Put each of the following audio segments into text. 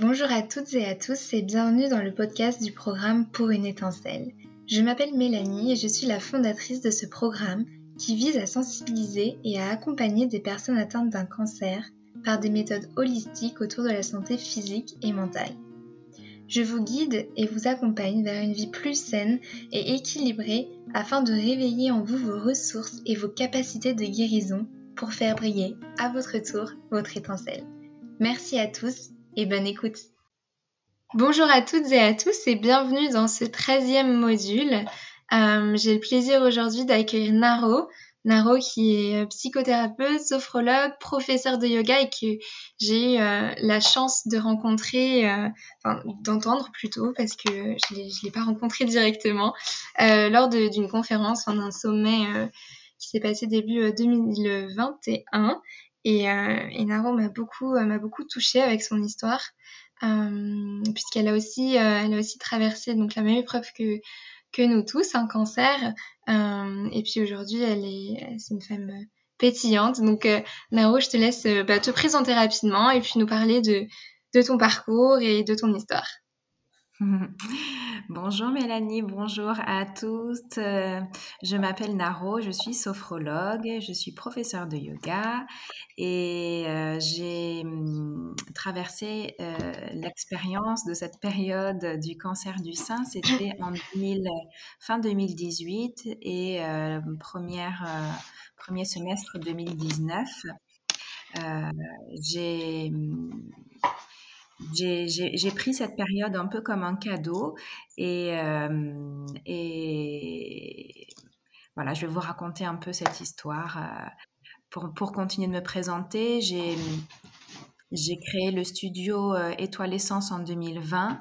Bonjour à toutes et à tous et bienvenue dans le podcast du programme Pour une étincelle. Je m'appelle Mélanie et je suis la fondatrice de ce programme qui vise à sensibiliser et à accompagner des personnes atteintes d'un cancer par des méthodes holistiques autour de la santé physique et mentale. Je vous guide et vous accompagne vers une vie plus saine et équilibrée afin de réveiller en vous vos ressources et vos capacités de guérison pour faire briller à votre tour votre étincelle. Merci à tous et bonne écoute. Bonjour à toutes et à tous et bienvenue dans ce 13e module. Euh, j'ai le plaisir aujourd'hui d'accueillir Naro. Naro qui est euh, psychothérapeute, sophrologue, professeur de yoga et que j'ai eu euh, la chance de rencontrer, enfin d'entendre plutôt parce que je ne l'ai pas rencontré directement, lors d'une conférence, d'un sommet qui s'est passé début 2021 et, euh, et Naro m'a beaucoup, euh, m'a beaucoup touchée avec son histoire, euh, puisqu'elle a aussi, euh, elle a aussi traversé donc la même épreuve que que nous tous, un cancer. et puis aujourd'hui, elle est, c'est une femme pétillante. Donc Naro, je te laisse bah, te présenter rapidement et puis nous parler de de ton parcours et de ton histoire. Bonjour Mélanie, bonjour à tous. Euh, je m'appelle Naro, je suis sophrologue, je suis professeure de yoga et euh, j'ai hum, traversé euh, l'expérience de cette période du cancer du sein. C'était en fin 2018 et premier semestre 2019. j'ai hum, j'ai pris cette période un peu comme un cadeau et, euh, et voilà, je vais vous raconter un peu cette histoire. Euh, pour, pour continuer de me présenter, j'ai j'ai créé le studio euh, Étoile Essence en 2020.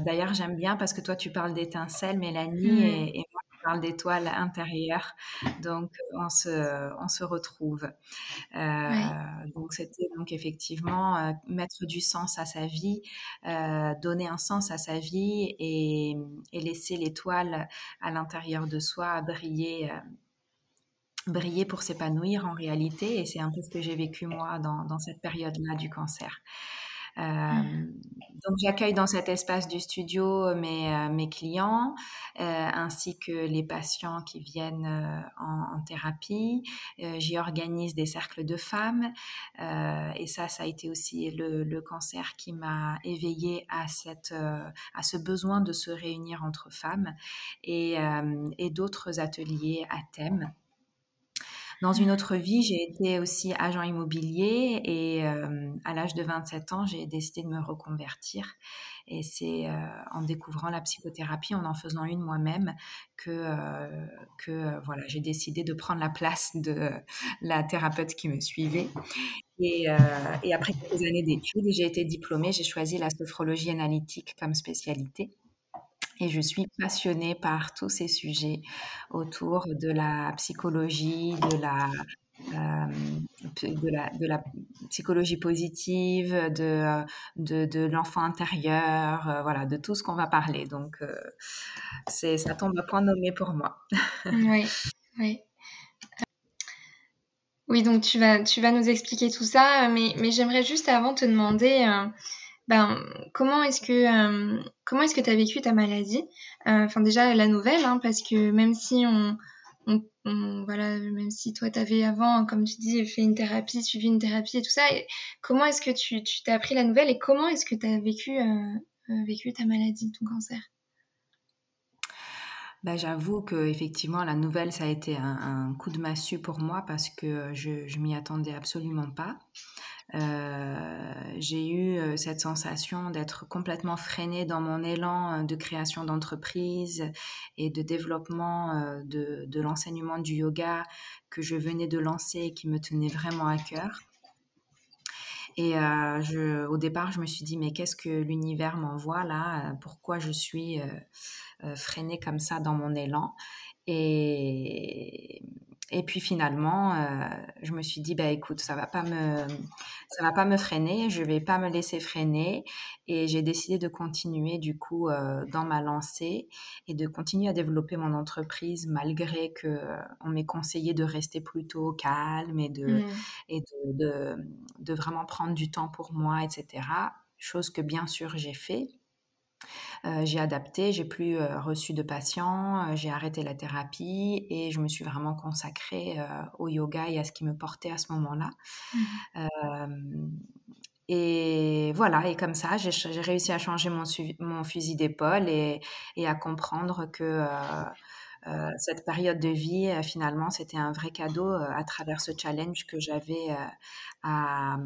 D'ailleurs, j'aime bien parce que toi, tu parles d'étincelles, Mélanie, mmh. et, parle d'étoiles intérieures. Donc, on se, on se retrouve. Euh, donc, c'était donc effectivement euh, mettre du sens à sa vie, euh, donner un sens à sa vie et, et laisser l'étoile à l'intérieur de soi briller briller pour s'épanouir en réalité. Et c'est un peu ce que j'ai vécu moi dans, dans cette période-là du cancer. Euh, mmh. donc j'accueille dans cet espace du studio mes, euh, mes clients euh, ainsi que les patients qui viennent en, thérapie. J'y organise des cercles de femmes et ça, ça a été aussi le, le cancer qui m'a éveillée à, cette, à ce besoin de se réunir entre femmes et, et d'autres ateliers à thème. Dans une autre vie, j'ai été aussi agent immobilier et euh, à l'âge de 27 ans, j'ai décidé de me reconvertir. Et c'est euh, en découvrant la psychothérapie, en en faisant une moi-même, que, euh, que voilà, j'ai décidé de prendre la place de la thérapeute qui me suivait. Et, et après quelques années d'études, j'ai été diplômée, j'ai choisi la sophrologie analytique comme spécialité. Et je suis passionnée par tous ces sujets autour de la psychologie, de la, euh, psychologie positive, de, de, de l'enfant intérieur, euh, voilà, de tout ce qu'on va parler. Donc, euh, ça tombe à point nommé pour moi. oui, oui. Oui, donc tu vas, tu vas nous expliquer tout ça, mais, mais j'aimerais juste avant te demander ben, comment est-ce que euh, comment est-ce que tu as vécu ta maladie? Euh, Enfin déjà la nouvelle, hein, parce que même si on, on, voilà, même si toi tu avais avant, comme tu dis, fait une thérapie, suivi une thérapie et tout ça, comment est-ce que tu t'es appris la nouvelle et comment est-ce que tu as vécu euh, vécu ta maladie, ton cancer? Bah, j'avoue que effectivement la nouvelle ça a été un, un, coup de massue pour moi parce que je, je m'y attendais absolument pas. Euh, j'ai eu euh, cette sensation d'être complètement freinée dans mon élan euh, de création d'entreprise et de développement de, de l'enseignement du yoga que je venais de lancer et qui me tenait vraiment à cœur. Et au départ, je me suis dit, mais qu'est-ce que l'univers m'envoie là? Pourquoi je suis freinée comme ça dans mon élan? Et, et puis finalement, euh, je me suis dit, bah écoute, ça va pas me, ça va pas me freiner, je vais pas me laisser freiner, et j'ai décidé de continuer du coup euh, dans ma lancée et de continuer à développer mon entreprise malgré que euh, on m'ait conseillé de rester plutôt calme et de mmh. et de, de, de, vraiment prendre du temps pour moi, etc. chose que bien sûr j'ai fait. J'ai adapté, j'ai plus reçu de patients, j'ai arrêté la thérapie et je me suis vraiment consacrée au yoga et à ce qui me portait à ce moment-là. Mmh. Et voilà, et comme ça, j'ai réussi à changer mon, mon fusil d'épaule et, et, à comprendre que euh, euh, cette période de vie, euh, finalement, c'était un vrai cadeau à travers ce challenge que j'avais à,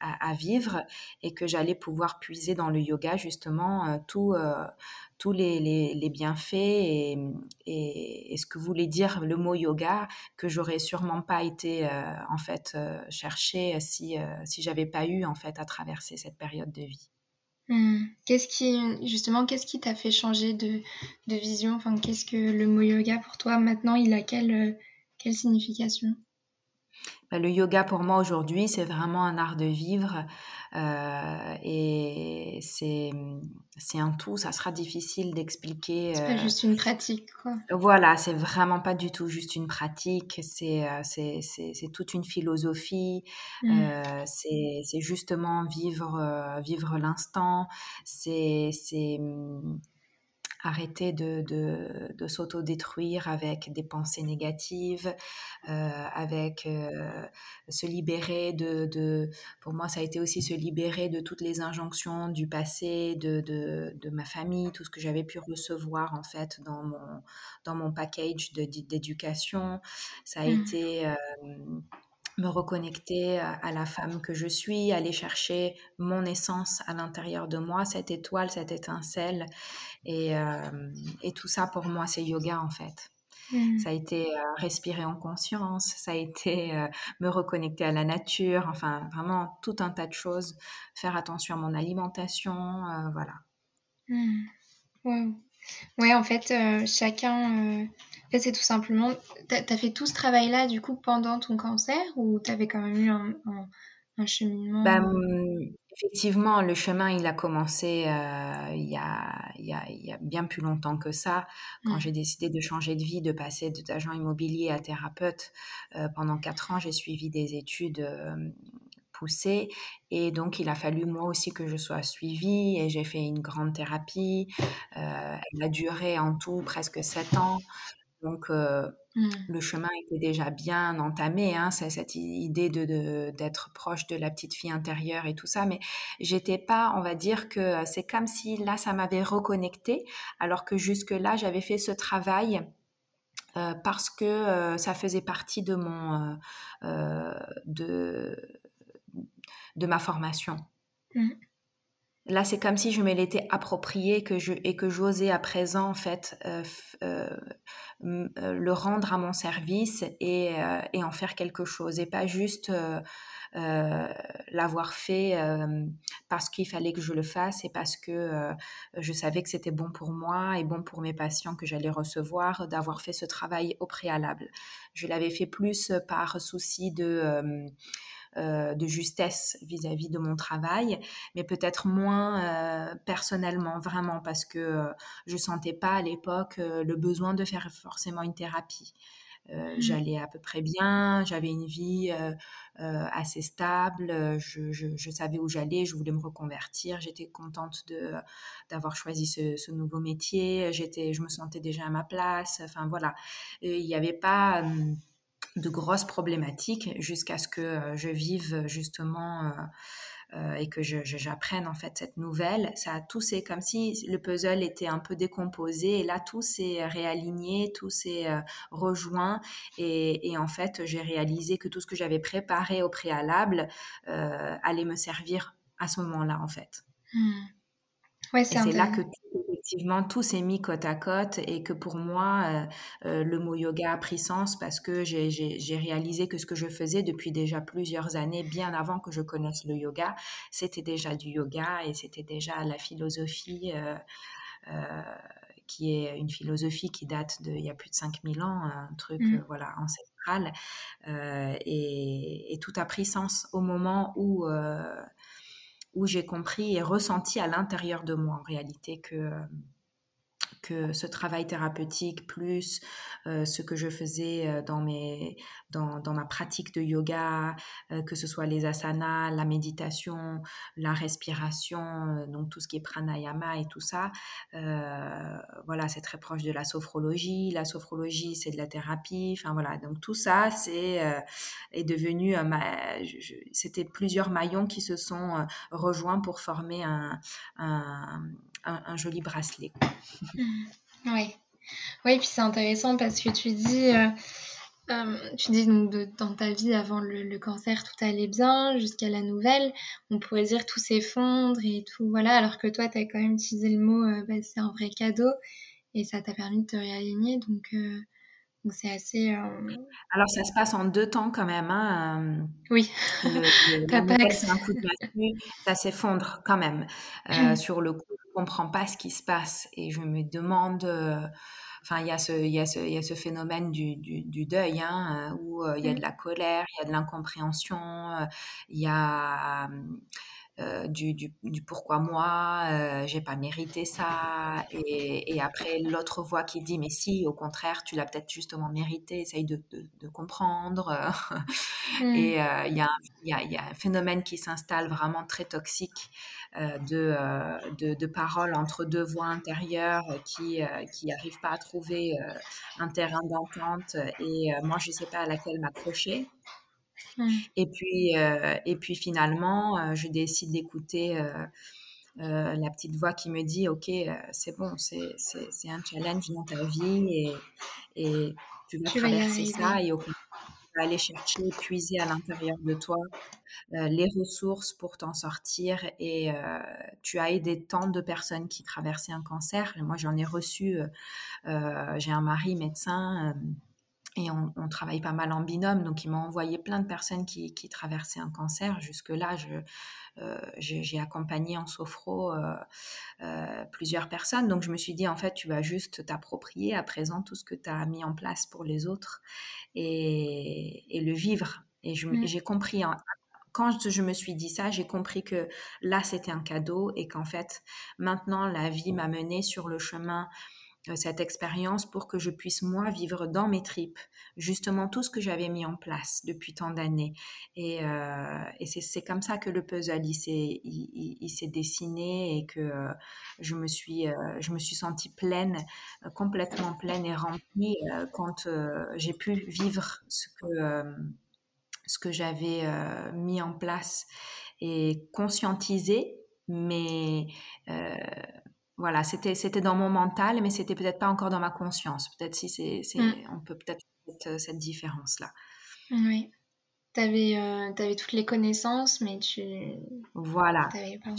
à, vivre et que j'allais pouvoir puiser dans le yoga justement euh, euh, tous les, les, bienfaits et, ce que voulait dire le mot yoga que j'aurais sûrement pas été euh, en fait chercher si si j'avais pas eu en fait à traverser cette période de vie. Mmh. Qu'est-ce qui justement qu'est-ce qui t'a fait changer de, de vision? Enfin qu'est-ce que le mot yoga pour toi maintenant il a quelle signification? Bah, le yoga pour moi aujourd'hui, c'est vraiment un art de vivre euh, et c'est c'est un tout. Ça sera difficile d'expliquer. C'est pas euh, juste une pratique, quoi. Voilà, c'est vraiment pas du tout juste une pratique. C'est euh, c'est c'est toute une philosophie. Mmh. c'est c'est justement vivre vivre l'instant. C'est c'est arrêter de, de, de s'autodétruire avec des pensées négatives, euh, avec euh, se libérer de, de, Pour moi, ça a été aussi se libérer de toutes les injonctions du passé, de, de, de ma famille, tout ce que j'avais pu recevoir en fait dans mon, dans mon package d'éducation. Ça a mmh. été... Euh, me reconnecter à la femme que je suis, aller chercher mon essence à l'intérieur de moi, cette étoile, cette étincelle. Et, euh, et tout ça, pour moi, c'est yoga, en fait. Mmh. Ça a été euh, respirer en conscience, ça a été euh, me reconnecter à la nature, enfin vraiment tout un tas de choses. Faire attention à mon alimentation, voilà. Mmh. Ouais. en fait, chacun fait, c'est tout simplement. Tu as, fait tout ce travail-là, du coup, pendant ton cancer ou tu avais quand même eu un, un, cheminement? Bah, Effectivement, le chemin, il a commencé euh, il, y a, il, y a, il, y a, bien plus longtemps que ça, quand mmh. j'ai décidé de changer de vie, de passer d'agent immobilier à thérapeute. Euh, pendant quatre ans, j'ai suivi des études euh, poussées et donc il a fallu moi aussi que je sois suivie et j'ai fait une grande thérapie. elle a duré en tout presque sept ans. Donc, mmh. le chemin était déjà bien entamé, hein, c'est cette idée de, d'être proche de la petite fille intérieure et tout ça. Mais j'étais pas, on va dire que c'est comme si là, ça m'avait reconnecté, alors que jusque-là, j'avais fait ce travail. parce que ça faisait partie de mon de, de ma formation. Mmh. Là, c'est comme si je me l'étais approprié que je, et que j'osais à présent, en fait, euh, euh, euh, le rendre à mon service et, et, en faire quelque chose. Et pas juste l'avoir fait parce qu'il fallait que je le fasse et parce que je savais que c'était bon pour moi et bon pour mes patients que j'allais recevoir, d'avoir fait ce travail au préalable. Je l'avais fait plus par souci de euh, de justesse vis-à-vis de mon travail, mais peut-être moins euh, personnellement, vraiment, parce que euh, je sentais pas à l'époque le besoin de faire forcément une thérapie. Mmh. J'allais à peu près bien, j'avais une vie assez stable, je, savais où j'allais, je voulais me reconvertir, j'étais contente de d'avoir choisi ce, nouveau métier, j'étais, je me sentais déjà à ma place. Enfin voilà, il n'y avait pas de grosses problématiques jusqu'à ce que euh, je vive justement euh, euh, et que j'apprenne en fait cette nouvelle. Ça a tout c'est comme si le puzzle était un peu décomposé et là tout s'est réaligné, tout s'est rejoint et, en fait j'ai réalisé que tout ce que j'avais préparé au préalable allait me servir à ce moment-là en fait. Mmh. Ouais, c'est là que effectivement, tout s'est mis côte à côte et que pour moi, euh, euh, le mot yoga a pris sens parce que j'ai réalisé que ce que je faisais depuis déjà plusieurs années, bien avant que je connaisse le yoga, c'était déjà du yoga et c'était déjà la philosophie. Euh, qui est une philosophie qui date de il y a plus de 5000 ans, un truc mmh. voilà ancestral, et, et, tout a pris sens au moment où où j'ai compris et ressenti à l'intérieur de moi en réalité que, que ce travail thérapeutique plus euh, ce que je faisais euh, dans, mes, dans, ma pratique de yoga, euh, que ce soit les asanas, la méditation, la respiration, donc tout ce qui est pranayama et tout ça, voilà, c'est très proche de la sophrologie. La sophrologie, c'est de la thérapie. Enfin voilà, donc tout ça, c'est est devenu, c'était plusieurs maillons qui se sont rejoints pour former un, un, joli bracelet. Mmh. Oui. Oui, puis c'est intéressant parce que tu dis, euh, euh, tu dis donc dans ta vie avant le, cancer, tout allait bien jusqu'à la nouvelle. On pourrait dire tout s'effondre et tout, voilà. Alors que toi, tu as quand même utilisé le mot, euh, bah, c'est un vrai cadeau et ça t'a permis de te réaligner. Donc, donc c'est assez. Alors ça se passe en deux temps quand même. Hein. Oui. Le, un coup de ça s'effondre quand même. sur le coup, je ne comprends pas ce qui se passe et je me demande. Enfin, il y, a ce, il, y a ce, il y a ce phénomène du, du, du deuil, hein, où il y a de mmh. la colère, il y a de l'incompréhension, il y a euh, du, du, du, pourquoi moi, euh, j'ai pas mérité ça. Et, et après, l'autre voix qui dit, mais si, au contraire, tu l'as peut-être justement mérité, essaye de, de, de comprendre. Et mmh. euh, il y, y, a, y, a un phénomène qui s'installe vraiment très toxique euh, de, de, de, paroles entre deux voix intérieures qui qui n'arrivent pas à trouver un terrain d'entente. Et moi, je sais pas à laquelle m'accrocher. Mmh. Et puis, euh, et puis finalement, euh, je décide d'écouter euh, la petite voix qui me dit, OK, c'est bon, c'est un challenge dans ta vie et, et tu vas traverser ça et au tu vas aller chercher, puiser à l'intérieur de toi les ressources pour t'en sortir. Et tu as aidé tant de personnes qui traversaient un cancer. moi, j'en ai reçu. J'ai un mari médecin et on, travaille pas mal en binôme, donc il m'a envoyé plein de personnes qui, traversaient un cancer. Jusque-là, euh, j'ai accompagné en sophro euh, euh, plusieurs personnes. Donc je me suis dit, en fait, tu vas juste t'approprier à présent tout ce que tu as mis en place pour les autres et, le vivre. Et mmh. j'ai compris, quand je me suis dit ça, j'ai compris que là, c'était un cadeau et qu'en fait, maintenant, la vie m'a mené sur le chemin cette expérience pour que je puisse moi vivre dans mes tripes justement tout ce que j'avais mis en place depuis tant d'années. Et, euh, c'est comme ça que le puzzle il s'est il, s'est dessiné et que euh, je me suis je me suis sentie pleine complètement pleine et remplie quand j'ai pu vivre ce que ce que j'avais mis en place et conscientiser mais voilà, c'était c'était dans mon mental, mais c'était peut-être pas encore dans ma conscience. Peut-être si c'est, mmh. on peut peut-être faire cette différence là. Oui. Tu avais, euh, toutes les connaissances, mais tu. Voilà.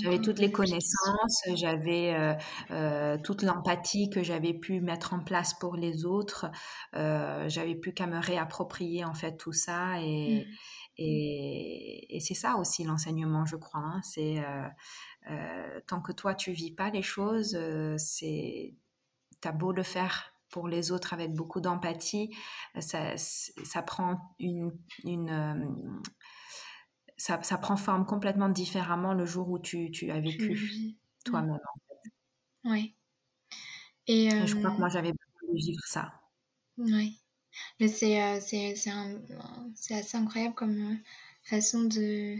J'avais toutes les connaissances, j'avais euh, euh, toute l'empathie que j'avais pu mettre en place pour les autres. j'avais plus qu'à me réapproprier en fait tout ça. Et, mmh. Et, et c'est ça aussi l'enseignement, je crois. Hein. C'est euh, tant que toi tu vis pas les choses, euh, c'est t'as beau le faire pour les autres avec beaucoup d'empathie, ça, ça, prend une, une ça, ça, prend forme complètement différemment le jour où tu, tu as vécu toi-même. Oui. Et, je crois que moi j'avais besoin de vivre ça. Oui. Mais c'est c'est assez incroyable comme façon de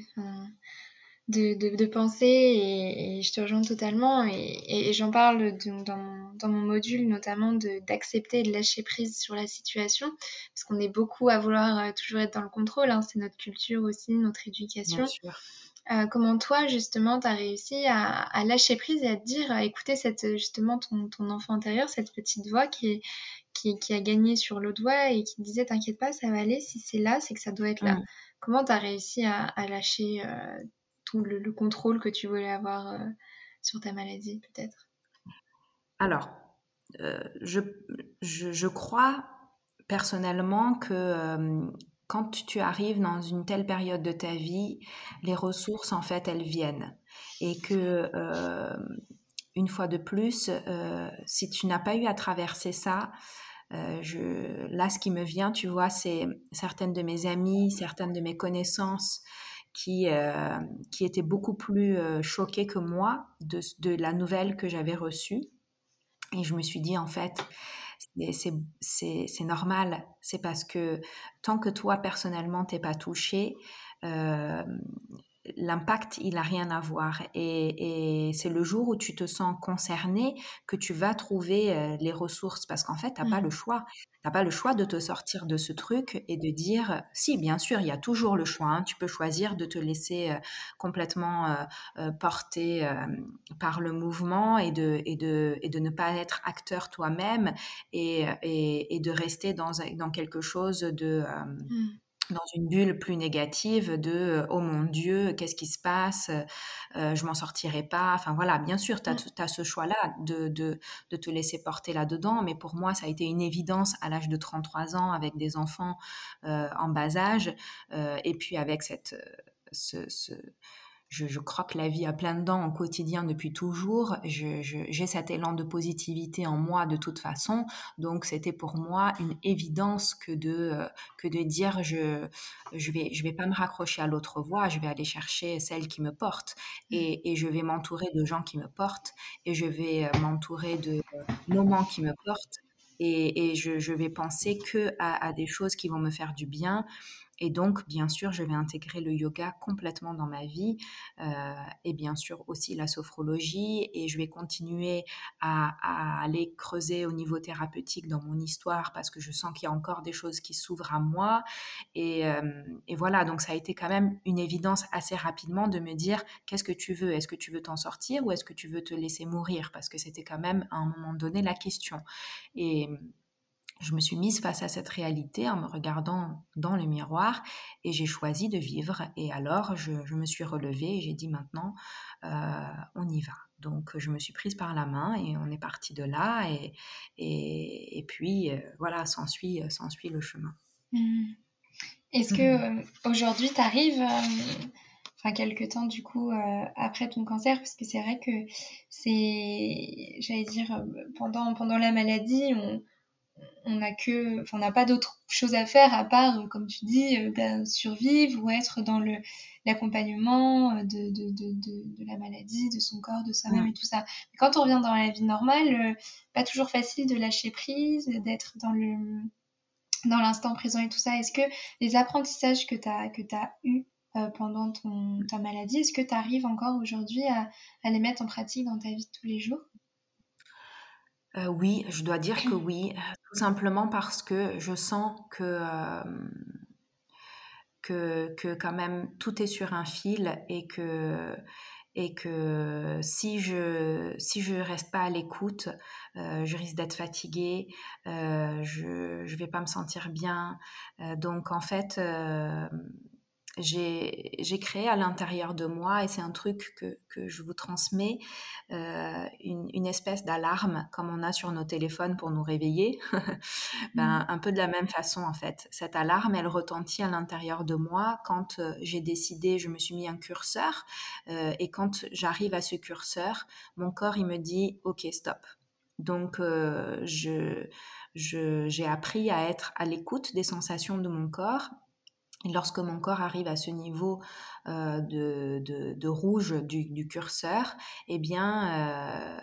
de, de, penser et, je te rejoins totalement et, j'en parle dans, dans, mon module notamment d'accepter et de lâcher prise sur la situation parce qu'on est beaucoup à vouloir euh, toujours être dans le contrôle, hein, c'est notre culture aussi, notre éducation. Euh, comment toi justement tu as réussi à, lâcher prise et à te dire écoutez cette, justement ton, ton enfant intérieur, cette petite voix qui, qui, qui, a gagné sur le doigt et qui disait t'inquiète pas ça va aller, si c'est là c'est que ça doit être là. Mmh. Comment tu as réussi à, à lâcher euh, le, contrôle que tu voulais avoir euh, sur ta maladie, peut-être? Alors, euh, je, je, crois personnellement que quand tu arrives dans une telle période de ta vie, les ressources, en fait, elles viennent. Et que, une fois de plus, si tu n'as pas eu à traverser ça, je, là, ce qui me vient, tu vois, c'est certaines de mes amies, certaines de mes connaissances qui, euh, qui était beaucoup plus euh, choquée que moi de, la nouvelle que j'avais reçue. Et je me suis dit, en fait, c'est normal. C'est parce que tant que toi, personnellement, t'es pas touché, euh, l'impact, il n'a rien à voir. Et, c'est le jour où tu te sens concerné que tu vas trouver euh, les ressources. Parce qu'en fait, tu n'as pas le mmh. choix. Tu n'as pas le choix de te sortir de ce truc et de dire, si, bien sûr, il y a toujours le choix. Hein. tu peux choisir de te laisser euh, complètement euh, porter par le mouvement et de, et, de, et de ne pas être acteur toi-même et, et, de rester dans, dans quelque chose de... Mmh dans une bulle plus négative de oh mon Dieu, qu'est-ce qui se passe, euh, je m'en sortirai pas. Enfin voilà, bien sûr, tu as, mmh. ce choix-là de, de, de, te laisser porter là-dedans, mais pour moi, ça a été une évidence à l'âge de 33 ans avec des enfants euh, en bas âge euh, et puis avec cette, ce, ce je, croque la vie à plein dents au quotidien depuis toujours. J'ai cet élan de positivité en moi de toute façon. Donc, c'était pour moi une évidence que de, euh, que de dire je je vais, je vais pas me raccrocher à l'autre voie, je vais aller chercher celle qui me porte. Mmh. Et, et je vais m'entourer de gens qui me portent et je vais euh, m'entourer de euh, moments qui me portent. Et, et je, je, vais penser que à, à, des choses qui vont me faire du bien et donc, bien sûr, je vais intégrer le yoga complètement dans ma vie euh, et bien sûr aussi la sophrologie. Et je vais continuer à, aller creuser au niveau thérapeutique dans mon histoire parce que je sens qu'il y a encore des choses qui s'ouvrent à moi. Et, euh, et, voilà, donc ça a été quand même une évidence assez rapidement de me dire qu'est-ce que tu veux? Est-ce que tu veux t'en sortir ou est-ce que tu veux te laisser mourir? Parce que c'était quand même à un moment donné la question. Et je me suis mise face à cette réalité en me regardant dans le miroir et j'ai choisi de vivre. Et alors, je, me suis relevée et j'ai dit maintenant, euh, on y va. Donc, je me suis prise par la main et on est parti de là. Et, et, puis, euh, voilà, s'ensuit, s'ensuit le chemin. Mmh. Est-ce que mmh. euh, aujourd'hui, tu arrives, enfin, quelques temps du coup, après ton cancer, parce que c'est vrai que c'est, j'allais dire, pendant, pendant la maladie, on on n'a que, enfin, on n'a pas d'autre chose à faire à part, euh, comme tu dis, ben, survivre ou être dans le l'accompagnement euh, de, de, de, de, la maladie, de son corps, de soi-même et tout ça. Mais quand on revient dans la vie normale, pas toujours facile de lâcher prise, d'être dans le dans l'instant présent et tout ça. Est-ce que les apprentissages que tu as que as eu pendant ton, ta maladie, est-ce que tu arrives encore aujourd'hui à, à les mettre en pratique dans ta vie de tous les jours? Euh, oui, je dois dire que oui, tout simplement parce que je sens que, euh, que, que quand même tout est sur un fil et que, et que si je si je reste pas à l'écoute, euh, je risque d'être fatiguée, je je vais pas me sentir bien. donc en fait, j'ai créé à l'intérieur de moi, et c'est un truc que, que, je vous transmets, euh, une, une, espèce d'alarme comme on a sur nos téléphones pour nous réveiller. ben, mmh. un peu de la même façon en fait. Cette alarme, elle retentit à l'intérieur de moi quand euh, j'ai décidé, je me suis mis un curseur, euh, et quand j'arrive à ce curseur, mon corps, il me dit, OK, stop. Donc, je j'ai appris à être à l'écoute des sensations de mon corps lorsque mon corps arrive à ce niveau euh, de, rouge du, curseur, eh bien, euh,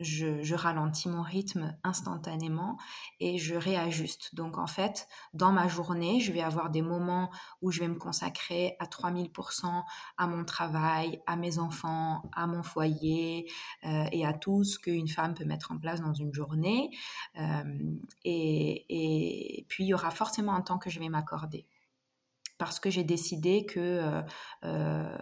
je, ralentis mon rythme instantanément et je réajuste. Donc en fait, dans ma journée, je vais avoir des moments où je vais me consacrer à 3000% à mon travail, à mes enfants, à mon foyer euh, et à tout ce qu'une femme peut mettre en place dans une journée. Et, et puis, il y aura forcément un temps que je vais m'accorder parce que j'ai décidé que euh, euh,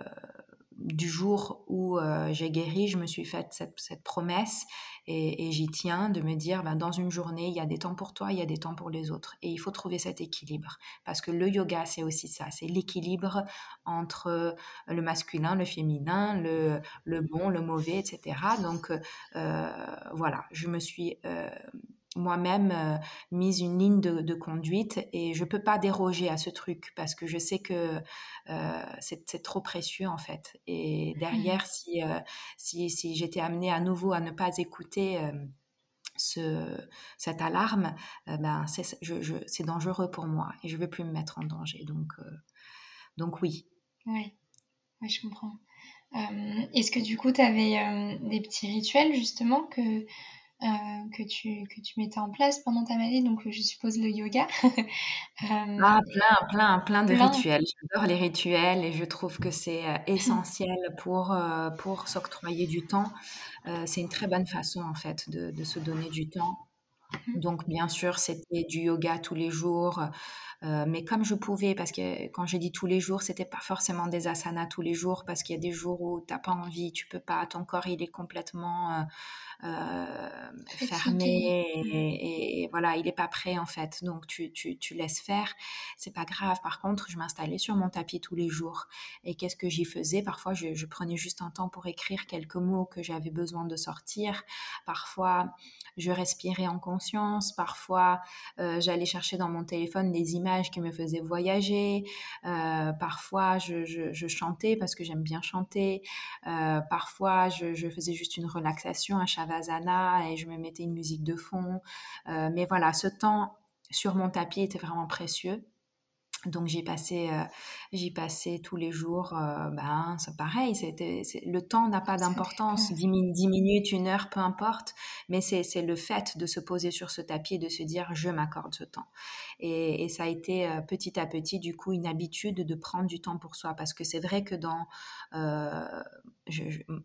du jour où euh, j'ai guéri, je me suis faite cette, promesse et, j'y tiens de me dire, ben, dans une journée, il y a des temps pour toi, il y a des temps pour les autres. Et il faut trouver cet équilibre. Parce que le yoga, c'est aussi ça, c'est l'équilibre entre le masculin, le féminin, le, le, bon, le mauvais, etc. Donc voilà, je me suis moi-même euh, mise une ligne de, conduite et je peux pas déroger à ce truc parce que je sais que euh, c'est trop précieux en fait. Et derrière, si, euh, si, si j'étais amenée à nouveau à ne pas écouter ce, cette alarme, ben c'est dangereux pour moi et je veux plus me mettre en danger. Donc, donc oui. Oui, ouais, je comprends. Est-ce que du coup, tu avais des petits rituels justement que que, tu, que tu mettais en place pendant ta maladie, donc je suppose le yoga. ah, plein, plein, plein de rituels. J'adore les rituels et je trouve que c'est essentiel pour, pour s'octroyer du temps. c'est une très bonne façon en fait de, de se donner du temps. Mmh. Donc, bien sûr, c'était du yoga tous les jours, euh, mais comme je pouvais, parce que quand j'ai dit tous les jours, c'était pas forcément des asanas tous les jours, parce qu'il y a des jours où t'as pas envie, tu peux pas, ton corps il est complètement euh, euh, fermé et, voilà, il est pas prêt en fait. Donc tu, tu, tu laisses faire, c'est pas grave. Par contre, je m'installais sur mon tapis tous les jours. Et qu'est-ce que j'y faisais? Parfois, je, je, prenais juste un temps pour écrire quelques mots que j'avais besoin de sortir. Parfois, je respirais en conscience. Parfois, j'allais chercher dans mon téléphone des images qui me faisaient voyager. Euh, parfois, je, chantais parce que j'aime bien chanter. Euh, parfois, je, faisais juste une relaxation, un shavasana et je me mettais une musique de fond. Euh, mais voilà, ce temps sur mon tapis était vraiment précieux. Donc j'ai passé, euh, j'y passais tous les jours. Euh, ben c'est pareil. C'était, le temps n'a pas d'importance. 10, minutes, une heure, peu importe. Mais c'est, c'est le fait de se poser sur ce tapis et de se dire je m'accorde ce temps. Et, et ça a été euh, petit à petit du coup une habitude de prendre du temps pour soi parce que c'est vrai que dans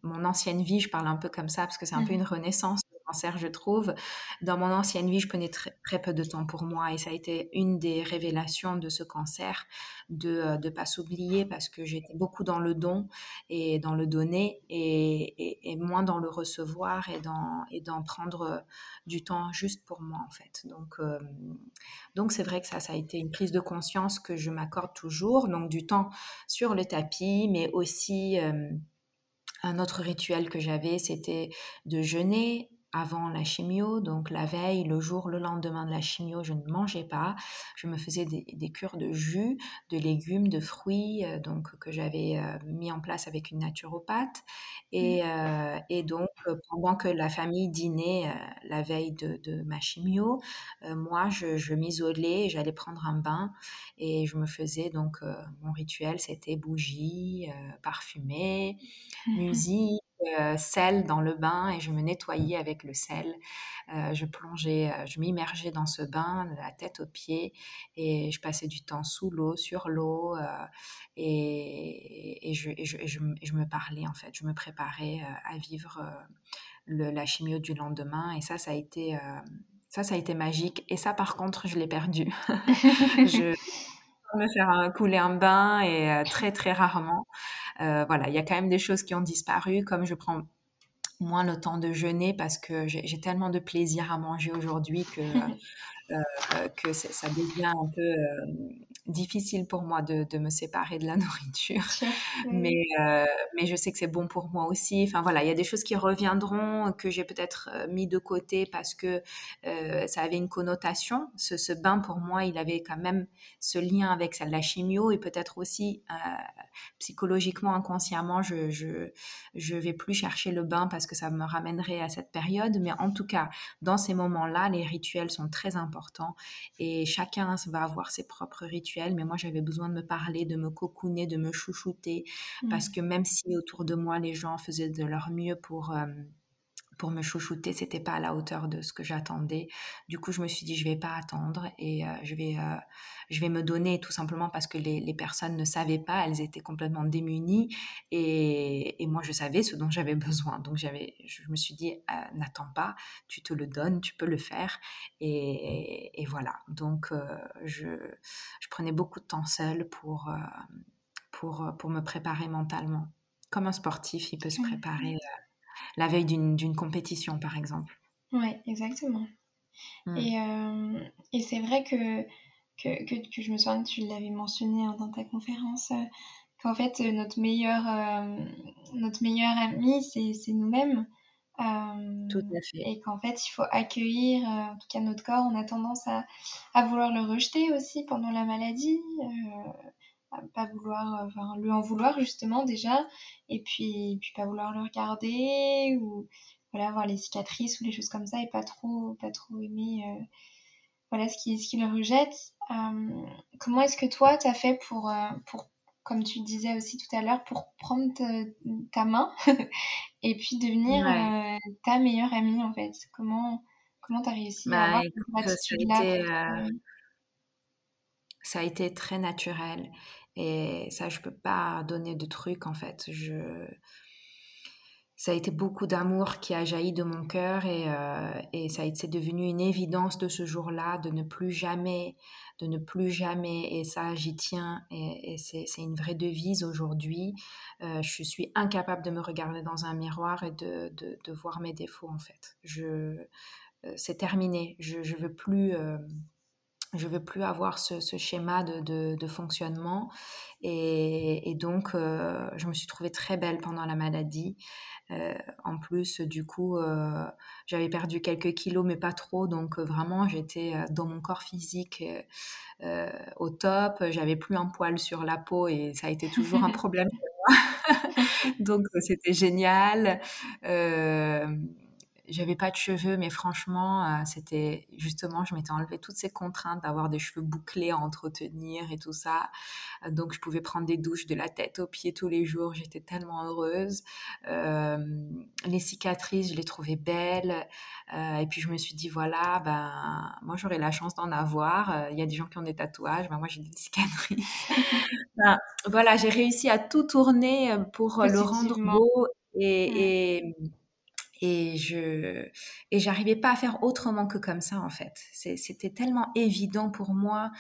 mon ancienne vie, je parle un peu comme ça parce que c'est un peu mmh une renaissance cancer, je trouve. Dans mon ancienne vie, je prenais très, peu de temps pour moi et ça a été une des révélations de ce cancer, de ne pas s'oublier parce que j'étais beaucoup dans le don et dans le donner et, moins dans le recevoir et dans et prendre du temps juste pour moi en fait. Donc euh, donc c'est vrai que ça ça a été une prise de conscience que je m'accorde toujours donc du temps sur le tapis mais aussi euh, un autre rituel que j'avais, c'était de jeûner avant la chimio, donc la veille, le jour, le lendemain de la chimio, je ne mangeais pas. Je me faisais des, cures de jus, de légumes, de fruits, euh, donc que j'avais euh, mis en place avec une naturopathe. Et, mmh. euh, et donc, pendant que la famille dînait la veille de, ma chimio, moi, je, m'isolais, j'allais prendre un bain et je me faisais donc mon rituel, c'était bougie, parfumée, mmh musique euh, sel dans le bain et je me nettoyais avec le sel. Euh, je plongeais, euh, je m'immergeais dans ce bain, la tête aux pieds, et je passais du temps sous l'eau, sur l'eau, et, je, je, me parlais en fait, je me préparais à vivre la chimio du lendemain, et ça, ça a été, ça, ça a été magique. Et ça, par contre, je l'ai perdu. je me faire couler un bain et très très rarement. Euh, voilà, il y a quand même des choses qui ont disparu, comme je prends moins le temps de jeûner parce que j'ai tellement de plaisir à manger aujourd'hui que, euh, que ça devient un peu euh, difficile pour moi de, de, me séparer de la nourriture. Mais, euh, mais je sais que c'est bon pour moi aussi. Enfin voilà, il y a des choses qui reviendront que j'ai peut-être euh, mis de côté parce que euh, ça avait une connotation. Ce, ce, bain, pour moi, il avait quand même ce lien avec la chimio et peut-être aussi psychologiquement, inconsciemment, je, je, je vais plus chercher le bain parce que ça me ramènerait à cette période. Mais en tout cas, dans ces moments-là, les rituels sont très importants et chacun va avoir ses propres rituels mais moi j'avais besoin de me parler, de me cocooner, de me chouchouter, parce mmh. que même si autour de moi les gens faisaient de leur mieux pour pour me chouchouter, c'était pas à la hauteur de ce que j'attendais. Du coup, je me suis dit, je vais pas attendre et je vais, je vais me donner tout simplement parce que les, les, personnes ne savaient pas, elles étaient complètement démunies et, et moi, je savais ce dont j'avais besoin. Donc, j'avais, je me suis dit, n'attends pas, tu te le donnes, tu peux le faire et, et voilà. Donc, je, je, prenais beaucoup de temps seule pour, pour, pour me préparer mentalement. Comme un sportif, il peut se préparer la veille d'une compétition, par exemple. Oui, exactement. Hmm. Et, euh, et c'est vrai que, que, que, je me souviens que tu l'avais mentionné hein, dans ta conférence, euh, qu'en fait, notre meilleur, euh, notre meilleur ami, c'est nous-mêmes. Tout à fait. Et qu'en fait, il faut accueillir, en tout cas notre corps, on a tendance à, à vouloir le rejeter aussi pendant la maladie pas vouloir, enfin, lui en vouloir justement déjà, et puis, puis pas vouloir le regarder, ou voilà, voir les cicatrices ou les choses comme ça, et pas trop, pas trop aimer euh, voilà, ce qui, ce qui le rejette. Euh, comment est-ce que toi, tu as fait pour, euh, pour comme tu disais aussi tout à l'heure, pour prendre ta, main et puis devenir ta meilleure amie en fait? Comment comment tu as réussi à bah, avoir cette attitude-là ça a été très naturel. Et ça, je peux pas donner de trucs en fait. Je... Ça a été beaucoup d'amour qui a jailli de mon cœur et, euh, et ça été devenu une évidence de ce jour-là de ne plus jamais, de ne plus jamais, et ça j'y tiens et, et c'est une vraie devise aujourd'hui. Euh, je suis incapable de me regarder dans un miroir et de, de, voir mes défauts en fait. Je, euh, c'est terminé. Je ne veux plus je veux plus avoir ce, schéma de, fonctionnement. Et, donc, euh, je me suis trouvée très belle pendant la maladie. Euh, en plus, du coup, euh, j'avais perdu quelques kilos, mais pas trop. Donc, vraiment, j'étais dans mon corps physique au top. J'avais plus un poil sur la peau et ça a été toujours un problème pour moi. donc, c'était génial j'avais pas de cheveux, mais franchement, euh, c'était justement, je m'étais enlevé toutes ces contraintes d'avoir des cheveux bouclés à entretenir et tout ça. Euh, donc, je pouvais prendre des douches de la tête aux pieds tous les jours. J'étais tellement heureuse. Euh, les cicatrices, je les trouvais belles. et puis, je me suis dit, voilà, ben, moi, j'aurais la chance d'en avoir. Il y a des gens qui ont des tatouages. Ben, moi, j'ai des cicatrices. Ben, voilà, j'ai réussi à tout tourner pour le rendre beau et, et et je et j'arrivais pas à faire autrement que comme ça en fait. C'était tellement évident pour moi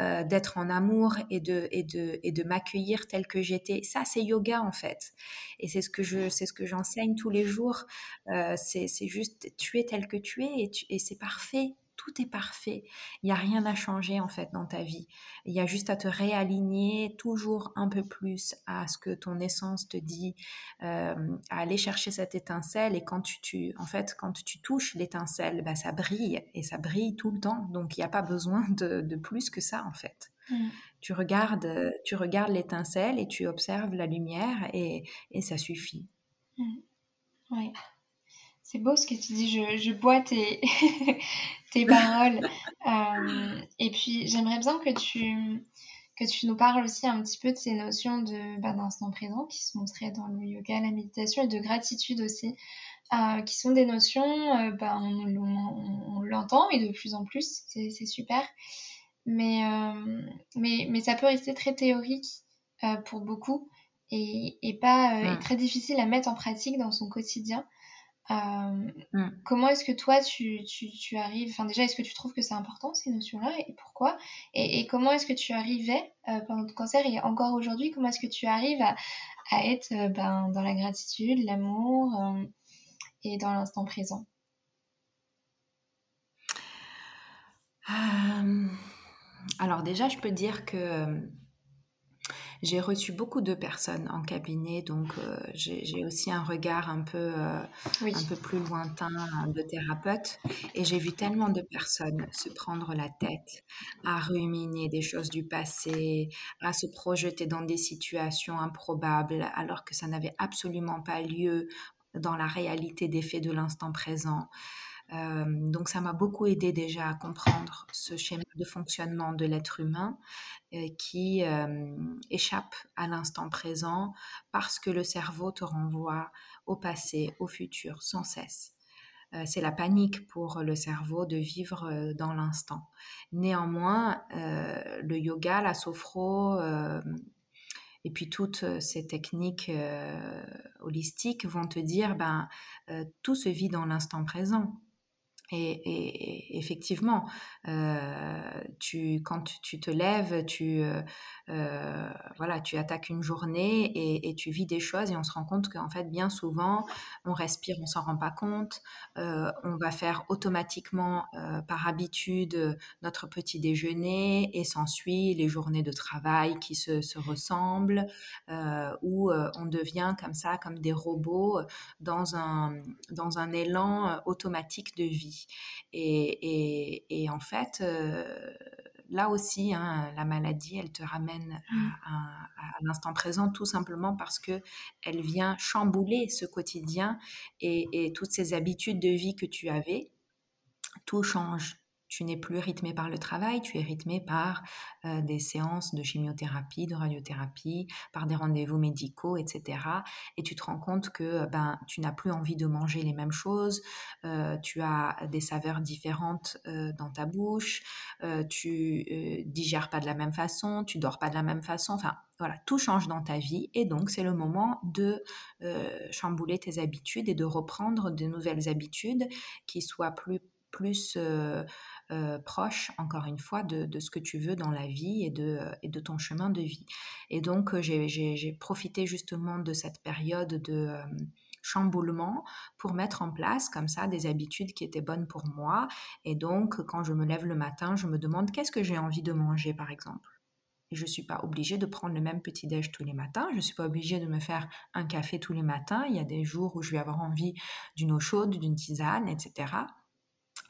euh, d'être en amour et de et de et de m'accueillir tel que j'étais. Ça c'est yoga en fait. Et c'est ce que je c'est ce que j'enseigne tous les jours. Euh, c'est juste tu es tel que tu es et, et c'est parfait tout est parfait. Il n'y a rien à changer en fait dans ta vie. Il y a juste à te réaligner toujours un peu plus à ce que ton essence te dit, euh, à aller chercher cette étincelle. Et quand tu, en fait, quand tu touches l'étincelle, bah, ça brille et ça brille tout le temps. Donc il n'y a pas besoin de, plus que ça en fait. Mmh. Tu regardes, tu regardes l'étincelle et tu observes la lumière et, ça suffit. Mmh. Oui. C'est beau ce que tu dis, je, je bois tes, tes paroles. Euh, et puis, j'aimerais bien que tu, que tu nous parles aussi un petit peu de ces notions de, bah, d'instant présent qui sont très dans le yoga, la méditation et de gratitude aussi, euh, qui sont des notions, euh, bah, on, l'entend et de plus en plus, c'est, super. Mais, mais, mais ça peut rester très théorique pour beaucoup et, et pas et très difficile à mettre en pratique dans son quotidien. Euh, mm. Comment est-ce que toi tu, tu, tu arrives, enfin déjà est-ce que tu trouves que c'est important ces notions-là et pourquoi? Et, et, comment est-ce que tu arrivais euh, pendant ton cancer et encore aujourd'hui, comment est-ce que tu arrives à, à être euh, ben, dans la gratitude, l'amour et dans l'instant présent? Alors déjà je peux dire que j'ai reçu beaucoup de personnes en cabinet, donc euh, j'ai aussi un regard un peu, euh, un peu plus lointain de thérapeute. Et j'ai vu tellement de personnes se prendre la tête, à ruminer des choses du passé, à se projeter dans des situations improbables, alors que ça n'avait absolument pas lieu dans la réalité des faits de l'instant présent. Euh, donc ça m'a beaucoup aidé déjà à comprendre ce schéma de fonctionnement de l'être humain euh, qui euh, échappe à l'instant présent parce que le cerveau te renvoie au passé, au futur sans cesse. C'est la panique pour le cerveau de vivre dans l'instant. Néanmoins, le yoga, la sophro, et puis toutes ces techniques holistiques vont te dire ben tout se vit dans l'instant présent. Et, effectivement, euh, tu, quand tu, te lèves, tu, euh, euh, voilà, tu attaques une journée et, tu vis des choses et on se rend compte qu'en fait, bien souvent, on respire, on s'en rend pas compte, on va faire automatiquement, par habitude, notre petit déjeuner et s'ensuit les journées de travail qui se, se ressemblent, où on devient comme ça, comme des robots, dans un, dans un élan automatique de vie. Et, en fait, euh, là aussi, hein, la maladie, elle te ramène mmh. à, l'instant présent tout simplement parce que elle vient chambouler ce quotidien et, toutes ces habitudes de vie que tu avais. Tout change. Tu n'es plus rythmé par le travail, tu es rythmé par euh, des séances de chimiothérapie, de radiothérapie, par des rendez-vous médicaux, etc. Et tu te rends compte que ben, tu n'as plus envie de manger les mêmes choses, euh, tu as des saveurs différentes euh, dans ta bouche, tu digères pas de la même façon, tu dors pas de la même façon. Enfin, voilà, tout change dans ta vie et donc c'est le moment de chambouler tes habitudes et de reprendre de nouvelles habitudes qui soient plus plus proche, encore une fois, de, ce que tu veux dans la vie et de, de ton chemin de vie. Et donc, euh, j'ai profité justement de cette période de euh, chamboulement pour mettre en place comme ça des habitudes qui étaient bonnes pour moi. Et donc, quand je me lève le matin, je me demande qu'est-ce que j'ai envie de manger, par exemple? Et je ne suis pas obligée de prendre le même petit-déj tous les matins. Je ne suis pas obligée de me faire un café tous les matins. Il y a des jours où je vais avoir envie d'une eau chaude, d'une tisane, etc.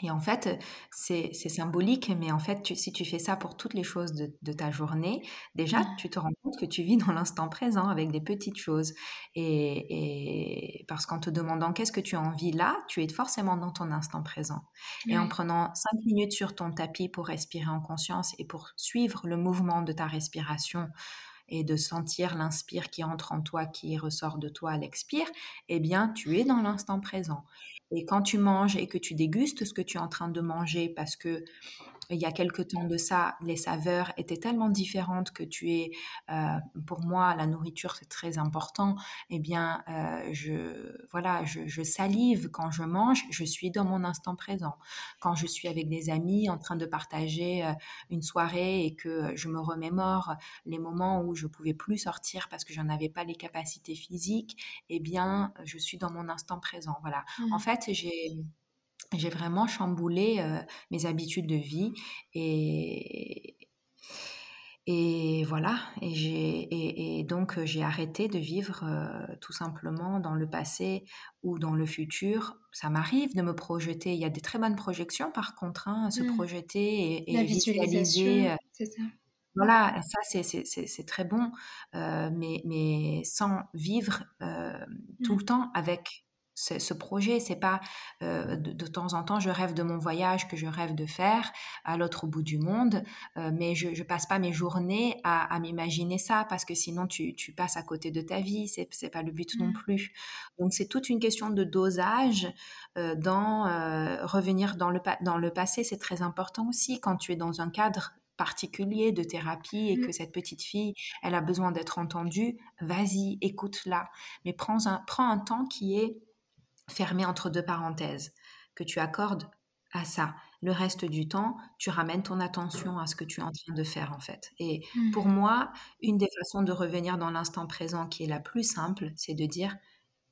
Et en fait, c'est symbolique, mais en fait, si tu fais ça pour toutes les choses de, ta journée, déjà, mmh. tu te rends compte que tu vis dans l'instant présent avec des petites choses. Et, parce qu'en te demandant qu'est-ce que tu as envie là, tu es forcément dans ton instant présent. Et en prenant cinq minutes sur ton tapis pour respirer en conscience et pour suivre le mouvement de ta respiration, et de sentir l'inspire qui entre en toi, qui ressort de toi à l'expire, eh bien, tu es dans l'instant présent. Et quand tu manges et que tu dégustes ce que tu es en train de manger parce que il y a quelque temps de ça, les saveurs étaient tellement différentes que tu es, euh, pour moi, la nourriture c'est très important. Eh bien, euh, je voilà, je, salive quand je mange, je suis dans mon instant présent. Quand je suis avec des amis en train de partager euh, une soirée et que je me remémore les moments où je pouvais plus sortir parce que je avais pas les capacités physiques, eh bien, je suis dans mon instant présent. Voilà. En mmh. fait, j'ai j'ai vraiment chamboulé euh, mes habitudes de vie et, et voilà, et, j'ai, et, donc j'ai arrêté de vivre euh, tout simplement dans le passé ou dans le futur. Ça m'arrive de me projeter. Il y a des très bonnes projections par contre, hein, se mmh. projeter et, visualiser. Euh, c'est ça. Voilà, ça c'est très bon, mais, mais sans vivre tout mmh. le temps avec ce projet. C'est pas euh, de, temps en temps je rêve de mon voyage que je rêve de faire à l'autre bout du monde, euh, mais je, je passe pas mes journées à, m'imaginer ça parce que sinon tu, passes à côté de ta vie. C'est c'est pas le but non mmh. plus. Donc c'est toute une question de dosage euh, dans revenir dans le dans le passé. C'est très important aussi quand tu es dans un cadre particulier de thérapie et mmh. que cette petite fille, elle a besoin d'être entendue, vas-y, écoute-la. Mais prends un, prends un temps qui est fermé entre deux parenthèses, que tu accordes à ça. Le reste du temps, tu ramènes ton attention à ce que tu es en train de faire en fait. Et mmh. pour moi, une des façons de revenir dans l'instant présent qui est la plus simple, c'est de dire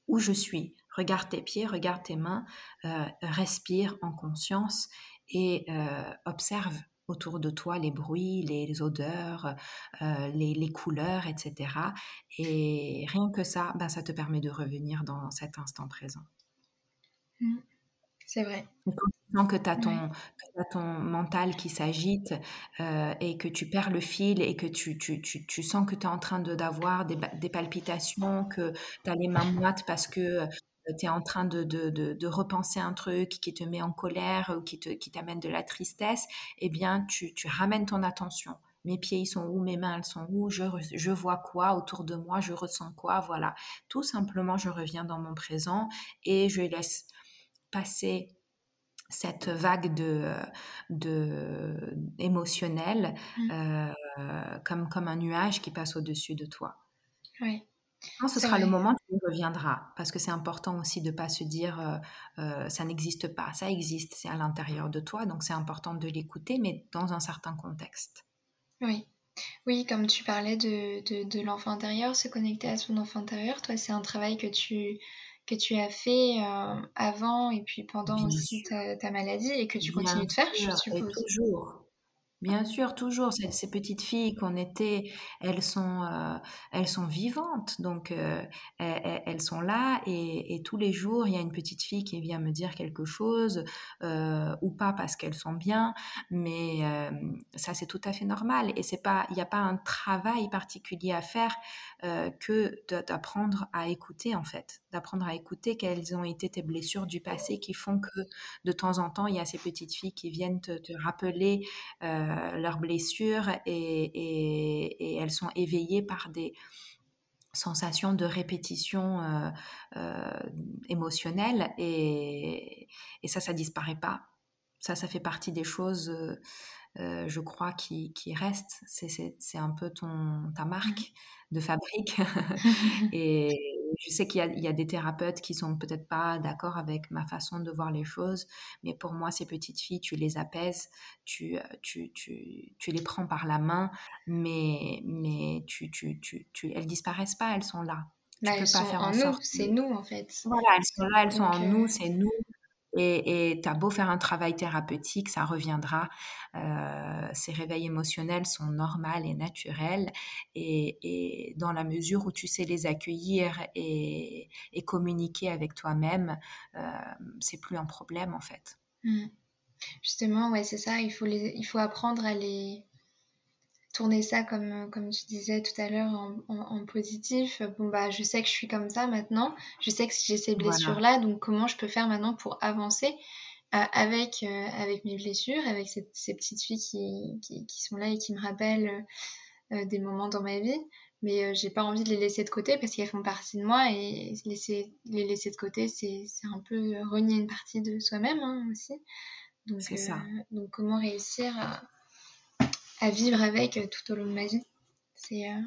où je suis. Regarde tes pieds, regarde tes mains, euh, respire en conscience et euh, observe autour de toi les bruits, les, odeurs, euh, les, couleurs, etc. Et rien que ça, ben, ça te permet de revenir dans cet instant présent. Mmh. C'est vrai. quand tu sens que tu as, ton mental qui s'agite euh, et que tu perds le fil et que tu, tu, tu, sens que tu es en train d'avoir des, des, palpitations, que tu as les mains moites parce que euh, tu es en train de, de, de, repenser un truc qui te met en colère ou qui t'amène qui de la tristesse, eh bien, tu, tu ramènes ton attention mes pieds ils sont où, mes mains elles sont où, je, je vois quoi autour de moi, je ressens quoi, voilà. Tout simplement, je reviens dans mon présent et je laisse passer cette vague de, de émotionnelle mmh. euh, comme, comme un nuage qui passe au-dessus de toi. Oui. ce sera le moment où tu reviendras, parce que c'est important aussi de ne pas se dire euh, euh, ça n'existe pas, ça existe, c'est à l'intérieur de toi, donc c'est important de l'écouter, mais dans un certain contexte. Oui. Oui, comme tu parlais de, de, de l'enfant intérieur, se connecter à son enfant intérieur, toi, c'est un travail que tu, que tu as fait euh, avant et puis pendant aussi ta, maladie et que tu continues de faire, je suppose. toujours. Bien sûr, toujours ces, ces petites filles qu'on était, elles sont, euh, elles sont vivantes, donc euh, elles, elles, sont là et, et, tous les jours il y a une petite fille qui vient me dire quelque chose euh, ou pas parce qu'elles sont bien, mais ça c'est tout à fait normal et c'est pas, il n'y a pas un travail particulier à faire que d'apprendre à écouter en fait, d'apprendre à écouter quelles ont été tes blessures du passé qui font que de temps en temps il y a ces petites filles qui viennent te, te rappeler leurs blessures et, et, et, elles sont éveillées par des sensations de répétition euh, euh, émotionnelle et, et, ça, ça disparaît pas. Ça, ça fait partie des choses, euh, je crois, qui, qui restent. C'est un peu ton, ta marque de fabrique. et, je sais qu'il y, y, a des thérapeutes qui sont peut-être pas d'accord avec ma façon de voir les choses, mais pour moi, ces petites filles, tu les apaises, tu, tu, tu, tu les prends par la main, mais, mais tu, tu, tu, tu, elles disparaissent pas, elles sont là. Bah, tu peux pas faire en, en sorte. C'est nous, en fait. Voilà, elles sont là, elles Donc, sont en euh... nous, c'est nous. Et tu as beau faire un travail thérapeutique, ça reviendra. Euh, ces réveils émotionnels sont normaux et naturels. Et, dans la mesure où tu sais les accueillir et, et communiquer avec toi-même, euh, c'est plus un problème en fait. Mmh. Justement, ouais, c'est ça. Il faut, les, il faut apprendre à les, tourner ça comme, comme tu disais tout à l'heure en, en, en, positif. Bon, bah, je sais que je suis comme ça maintenant. Je sais que j'ai ces blessures-là. Voilà. Donc, comment je peux faire maintenant pour avancer euh, avec, euh, avec mes blessures, avec ces, ces petites filles qui, qui, qui, sont là et qui me rappellent euh, des moments dans ma vie. Mais j'ai pas envie de les laisser de côté parce qu'elles font partie de moi et laisser, les laisser de côté, c'est un peu renier une partie de soi-même hein, aussi. Donc, ça. donc, comment réussir à à vivre avec euh, tout au long de ma vie. C'est euh,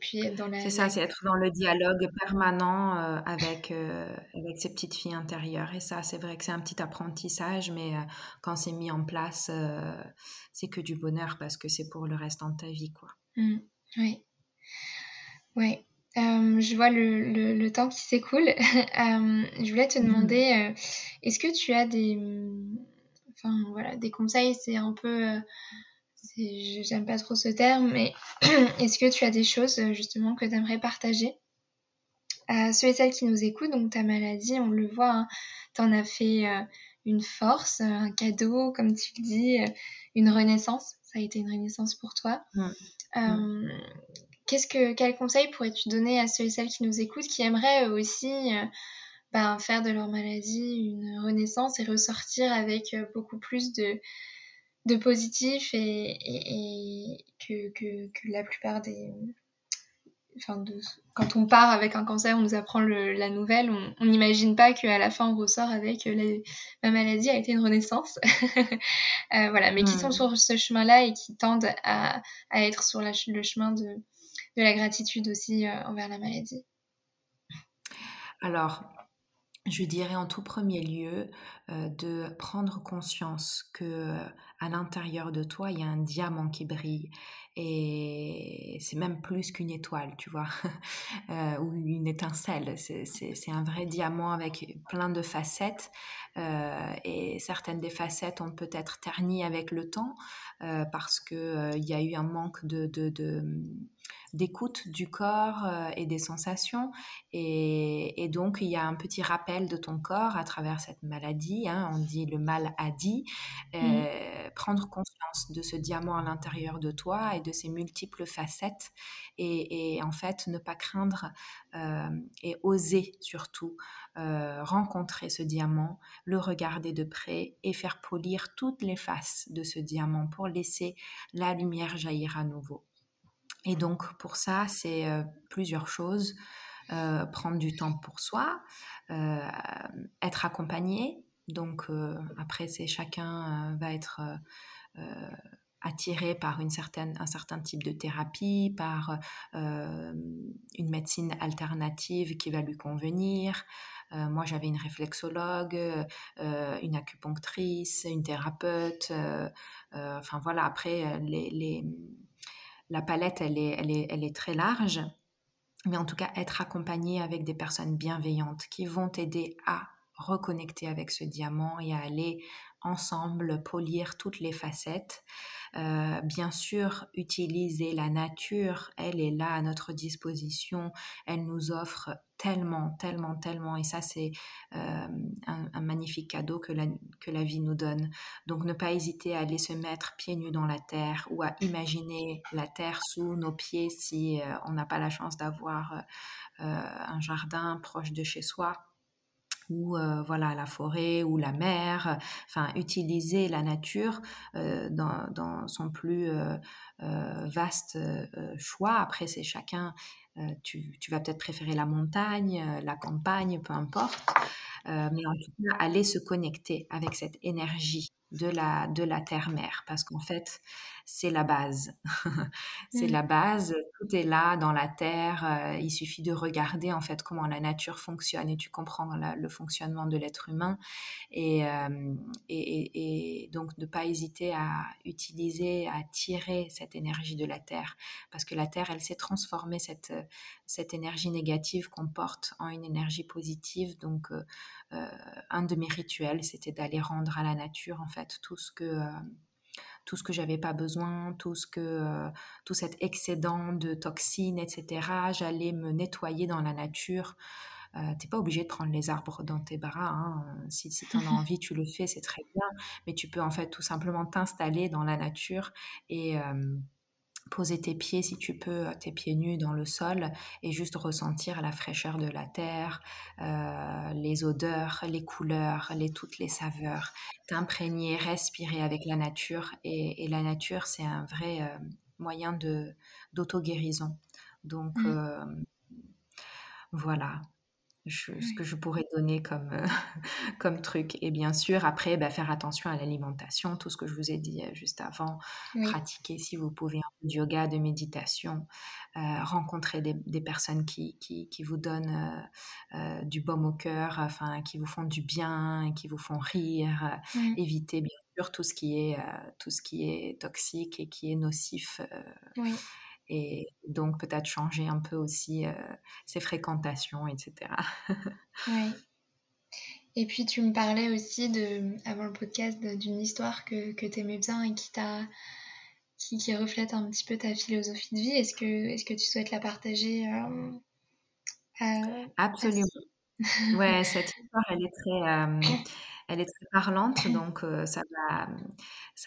puis dans la. C'est ça, c'est être dans le dialogue permanent euh, avec euh, avec ces petites filles intérieures. Et ça, c'est vrai que c'est un petit apprentissage, mais euh, quand c'est mis en place, c'est que du bonheur parce que c'est pour le restant de ta vie, quoi. Mmh, oui, oui. je vois le, le, le, temps qui s'écoule. je voulais te mmh. demander, mmh. est-ce que tu as des enfin voilà, des conseils, c'est un peu, euh, j'aime pas trop ce terme, mais est-ce que tu as des choses euh, justement que tu aimerais partager à ceux et celles qui nous écoutent? Donc ta maladie, on le voit, hein, tu en as fait euh, une force, un cadeau, comme tu le dis, une renaissance. Ça a été une renaissance pour toi. Mmh. Euh, Qu'est-ce que, quel conseil pourrais-tu donner à ceux et celles qui nous écoutent, qui aimeraient aussi ben, faire de leur maladie une renaissance et ressortir avec euh, beaucoup plus de, de positif et, et, et que, que, que, la plupart des... Enfin, de, quand on part avec un cancer, on nous apprend le, la nouvelle, on n'imagine pas qu'à la fin on ressort avec euh, la, ma maladie a été une renaissance. euh, voilà, mais mmh. qui sont sur ce chemin-là et qui tendent à, à être sur la, le chemin de, de la gratitude aussi euh, envers la maladie. Alors, je dirais en tout premier lieu euh, de prendre conscience que euh, à l'intérieur de toi il y a un diamant qui brille. Et c'est même plus qu'une étoile tu vois. Euh, ou une étincelle. C'est un vrai diamant avec plein de facettes. Et certaines des facettes ont peut-être terni avec le temps parce que il y a eu un manque de d'écoute du corps euh, et des sensations. Et, et, donc, il y a un petit rappel de ton corps à travers cette maladie. Hein, on dit le mal a dit. Euh, mmh. Prendre conscience de ce diamant à l'intérieur de toi et de ses multiples facettes. Et, et en fait, ne pas craindre euh, et oser surtout euh, rencontrer ce diamant, le regarder de près et faire polir toutes les faces de ce diamant pour laisser la lumière jaillir à nouveau. Et donc, pour ça, c'est euh, plusieurs choses. Euh, prendre du temps pour soi, euh, être accompagné. Donc, après, c'est chacun va être attiré par une certaine, un certain type de thérapie, par une médecine alternative qui va lui convenir. moi, j'avais une réflexologue, une acupunctrice, une thérapeute. enfin, voilà, après, les, les la palette, elle est, très large, mais en tout cas, être accompagné avec des personnes bienveillantes qui vont t'aider à reconnecter avec ce diamant et à aller ensemble polir toutes les facettes. Euh, bien sûr, utiliser la nature, elle est là à notre disposition, elle nous offre tellement, tellement, tellement, et ça c'est euh, un, magnifique cadeau que la, que la vie nous donne. Donc ne pas hésiter à aller se mettre pieds nus dans la terre ou à imaginer la terre sous nos pieds si euh, on n'a pas la chance d'avoir un jardin proche de chez soi ou euh, voilà la forêt ou la mer, enfin utiliser la nature euh, dans, son plus euh, vaste choix. Après c'est chacun, tu, tu, vas peut-être préférer la montagne, la campagne, peu importe, mais en tout cas aller se connecter avec cette énergie de la, de la terre-mère, parce qu'en fait, c'est la base. c'est la mmh. base, tout est là dans la terre. Euh, il suffit de regarder en fait comment la nature fonctionne et tu comprends le fonctionnement de l'être humain. Euh, et, et, donc ne pas hésiter à utiliser, à tirer cette énergie de la terre, parce que la terre, elle s'est transformée, cette, cette énergie négative qu'on porte en une énergie positive. Donc euh, un de mes rituels, c'était d'aller rendre à la nature en fait tout ce que tout ce que j'avais pas besoin, tout ce que euh, tout cet excédent de toxines, etc. J'allais me nettoyer dans la nature. Tu euh, t'es pas obligé de prendre les arbres dans tes bras. Hein. Si, si tu en as envie, tu le fais, c'est très bien. Mais tu peux en fait tout simplement t'installer dans la nature et euh, poser tes pieds si tu peux, tes pieds nus dans le sol et juste ressentir la fraîcheur de la terre, euh, les odeurs, les couleurs, les, toutes les saveurs, t'imprégner, respirer avec la nature. Et, la nature, c'est un vrai euh, moyen de d'auto-guérison. Donc, mmh. euh, voilà ce que je pourrais donner comme, euh, comme truc. Et bien sûr, après, bah, faire attention à l'alimentation, tout ce que je vous ai dit euh, juste avant. Pratiquer, si vous pouvez, un peu de yoga, de méditation. Euh, rencontrer des, des, personnes qui, qui, qui vous donnent du baume au cœur, enfin, qui vous font du bien, qui vous font rire. Mmh. Éviter, bien sûr, tout ce, qui est, tout ce qui est toxique et qui est nocif. Et donc peut-être changer un peu aussi euh, ses fréquentations, etc. oui. Et puis tu me parlais aussi de, avant le podcast d'une histoire que, que tu aimais bien et qui, t'a, qui, qui, reflète un petit peu ta philosophie de vie. Est-ce que, est-ce que tu souhaites la partager euh, euh, Absolument. ouais, cette histoire, elle est très, elle est très parlante, donc ça,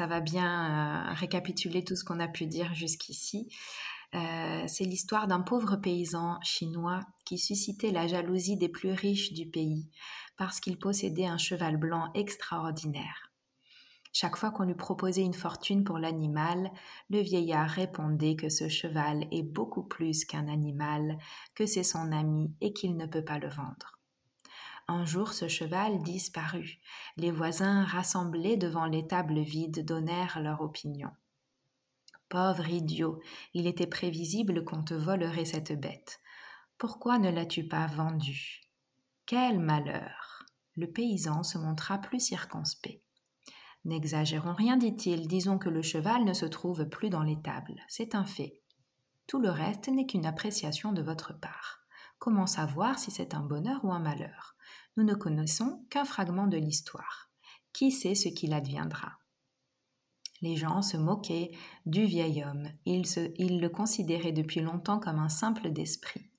va, bien récapituler tout ce qu'on a pu dire jusqu'ici. c'est l'histoire d'un pauvre paysan chinois qui suscitait la jalousie des plus riches du pays parce qu'il possédait un cheval blanc extraordinaire. Chaque fois qu'on lui proposait une fortune pour l'animal, le vieillard répondait que ce cheval est beaucoup plus qu'un animal, que c'est son ami et qu'il ne peut pas le vendre. Un jour ce cheval disparut. Les voisins rassemblés devant les tables vides donnèrent leur opinion. Pauvre idiot, il était prévisible qu'on te volerait cette bête. Pourquoi ne l'as-tu pas vendue? Quel malheur Le paysan se montra plus circonspect. N'exagérons rien, dit-il, disons que le cheval ne se trouve plus dans les tables, c'est un fait. Tout le reste n'est qu'une appréciation de votre part. Comment savoir si c'est un bonheur ou un malheur? Nous ne connaissons qu'un fragment de l'histoire. Qui sait ce qu'il adviendra? Les gens se moquaient du vieil homme. Ils, le considéraient depuis longtemps comme un simple d'esprit.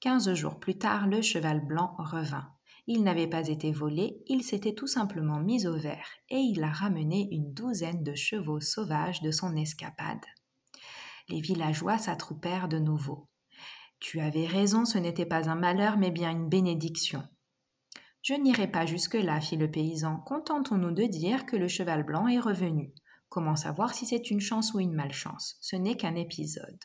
Quinze jours plus tard, le cheval blanc revint. Il n'avait pas été volé, il s'était tout simplement mis au vert et il a ramené une douzaine de chevaux sauvages de son escapade. Les villageois s'attroupèrent de nouveau. Tu avais raison, ce n'était pas un malheur, mais bien une bénédiction. Je n'irai pas jusque-là, fit le paysan. Contentons-nous de dire que le cheval blanc est revenu. Comment savoir si c'est une chance ou une malchance? Ce n'est qu'un épisode.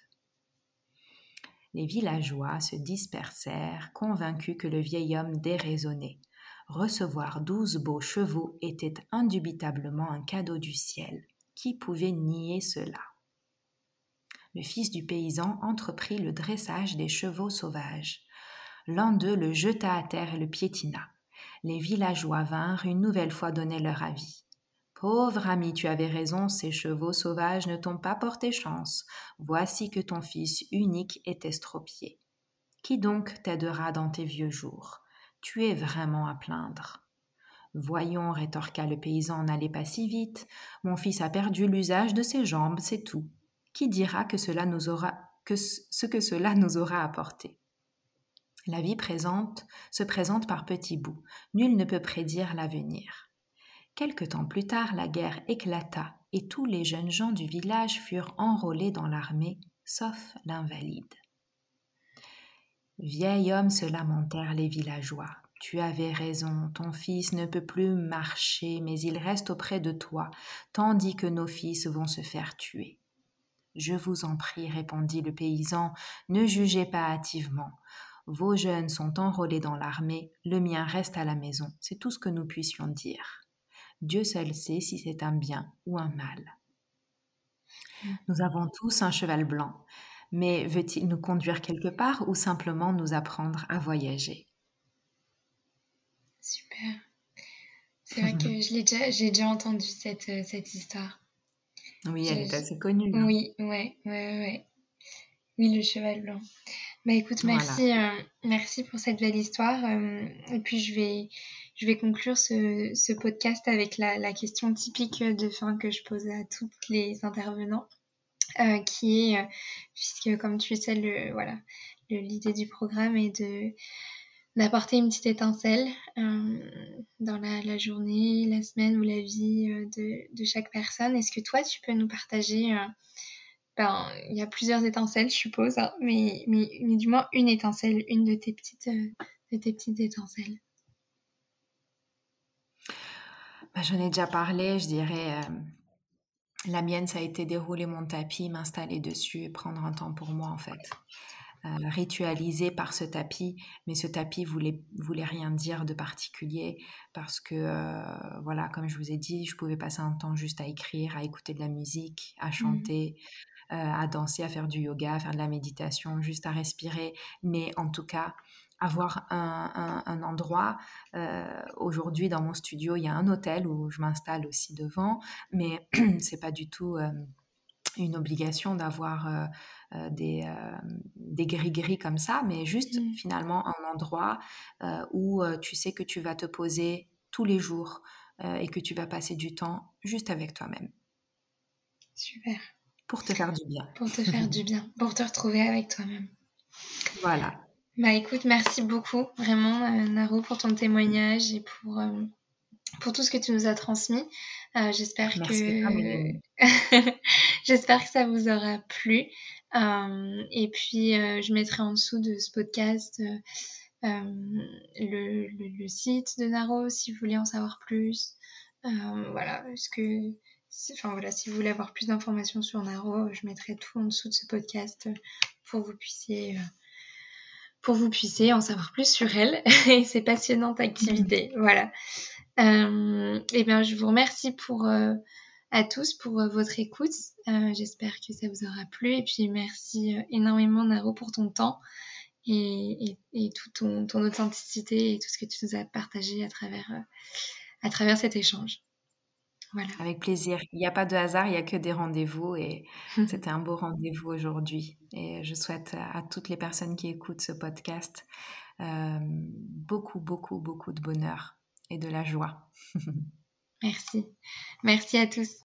Les villageois se dispersèrent, convaincus que le vieil homme déraisonnait. Recevoir douze beaux chevaux était indubitablement un cadeau du ciel. Qui pouvait nier cela? Le fils du paysan entreprit le dressage des chevaux sauvages. L'un d'eux le jeta à terre et le piétina les villageois vinrent une nouvelle fois donner leur avis. Pauvre ami, tu avais raison, ces chevaux sauvages ne t'ont pas porté chance. Voici que ton fils unique est estropié. Qui donc t'aidera dans tes vieux jours? Tu es vraiment à plaindre. Voyons, rétorqua le paysan, n'allez pas si vite. Mon fils a perdu l'usage de ses jambes, c'est tout. Qui dira que cela nous aura que ce que cela nous aura apporté? La vie présente se présente par petits bouts. Nul ne peut prédire l'avenir. Quelque temps plus tard, la guerre éclata et tous les jeunes gens du village furent enrôlés dans l'armée, sauf l'invalide. Vieil homme se lamentèrent les villageois. Tu avais raison, ton fils ne peut plus marcher, mais il reste auprès de toi, tandis que nos fils vont se faire tuer. Je vous en prie, répondit le paysan, ne jugez pas hâtivement. Vos jeunes sont enrôlés dans l'armée, le mien reste à la maison, c'est tout ce que nous puissions dire. Dieu seul sait si c'est un bien ou un mal. Nous avons tous un cheval blanc, mais veut-il nous conduire quelque part ou simplement nous apprendre à voyager? Super. C'est vrai que je l'ai déjà, j'ai déjà entendu cette, euh, cette histoire. Oui, elle est assez connue. Hein. Oui, ouais, ouais, ouais. Oui, le cheval blanc. Bah écoute, merci, euh, merci pour cette belle histoire. Euh, et puis je vais, je vais conclure ce, ce podcast avec la, la, question typique de fin que je pose à tous les intervenants, euh, qui est, puisque comme tu sais, le, voilà, l'idée du programme est de d'apporter une petite étincelle dans la, la, journée, la semaine ou la vie de, de chaque personne. Est-ce que toi, tu peux nous partager ben, il y a plusieurs étincelles, je suppose, hein, mais, mais, du moins une étincelle, une de tes petites, euh, de tes petites étincelles. Ben, J'en ai déjà parlé, je dirais. Euh, la mienne, ça a été dérouler mon tapis, m'installer dessus et prendre un temps pour moi, en fait. Euh, ritualisé par ce tapis, mais ce tapis voulait, voulait rien dire de particulier parce que, voilà, comme je vous ai dit, je pouvais passer un temps juste à écrire, à écouter de la musique, à mmh chanter, euh, à danser, à faire du yoga, à faire de la méditation, juste à respirer, mais en tout cas avoir un, endroit. Euh, aujourd'hui, dans mon studio, il y a un hôtel où je m'installe aussi devant, mais c'est pas du tout euh, une obligation d'avoir des, des gris-gris comme ça, mais juste mmh. finalement un endroit où tu sais que tu vas te poser tous les jours et que tu vas passer du temps juste avec toi-même. Super. Pour te faire du bien. Pour te faire du bien, pour te retrouver avec toi-même. Voilà. Bah écoute, merci beaucoup vraiment euh, Naro pour ton témoignage et pour, euh, pour tout ce que tu nous as transmis. Euh, j'espère que j'espère que ça vous aura plu. et puis je mettrai en dessous de ce podcast le, le, site de Naro si vous voulez en savoir plus. voilà, ce que Enfin voilà, si vous voulez avoir plus d'informations sur Naro, je mettrai tout en dessous de ce podcast pour que vous puissiez, euh, pour vous puissiez en savoir plus sur elle et ses passionnantes activités. Voilà. Euh, et bien, je vous remercie pour euh, à tous pour votre écoute. J'espère que ça vous aura plu. Et puis merci énormément Naro pour ton temps et, et, toute ton, ton, authenticité et tout ce que tu nous as partagé à travers, à travers cet échange. Avec plaisir. Il n'y a pas de hasard, il n'y a que des rendez-vous et c'était un beau rendez-vous aujourd'hui. Et je souhaite à toutes les personnes qui écoutent ce podcast euh, beaucoup, beaucoup, beaucoup de bonheur et de la joie. Merci. Merci à tous.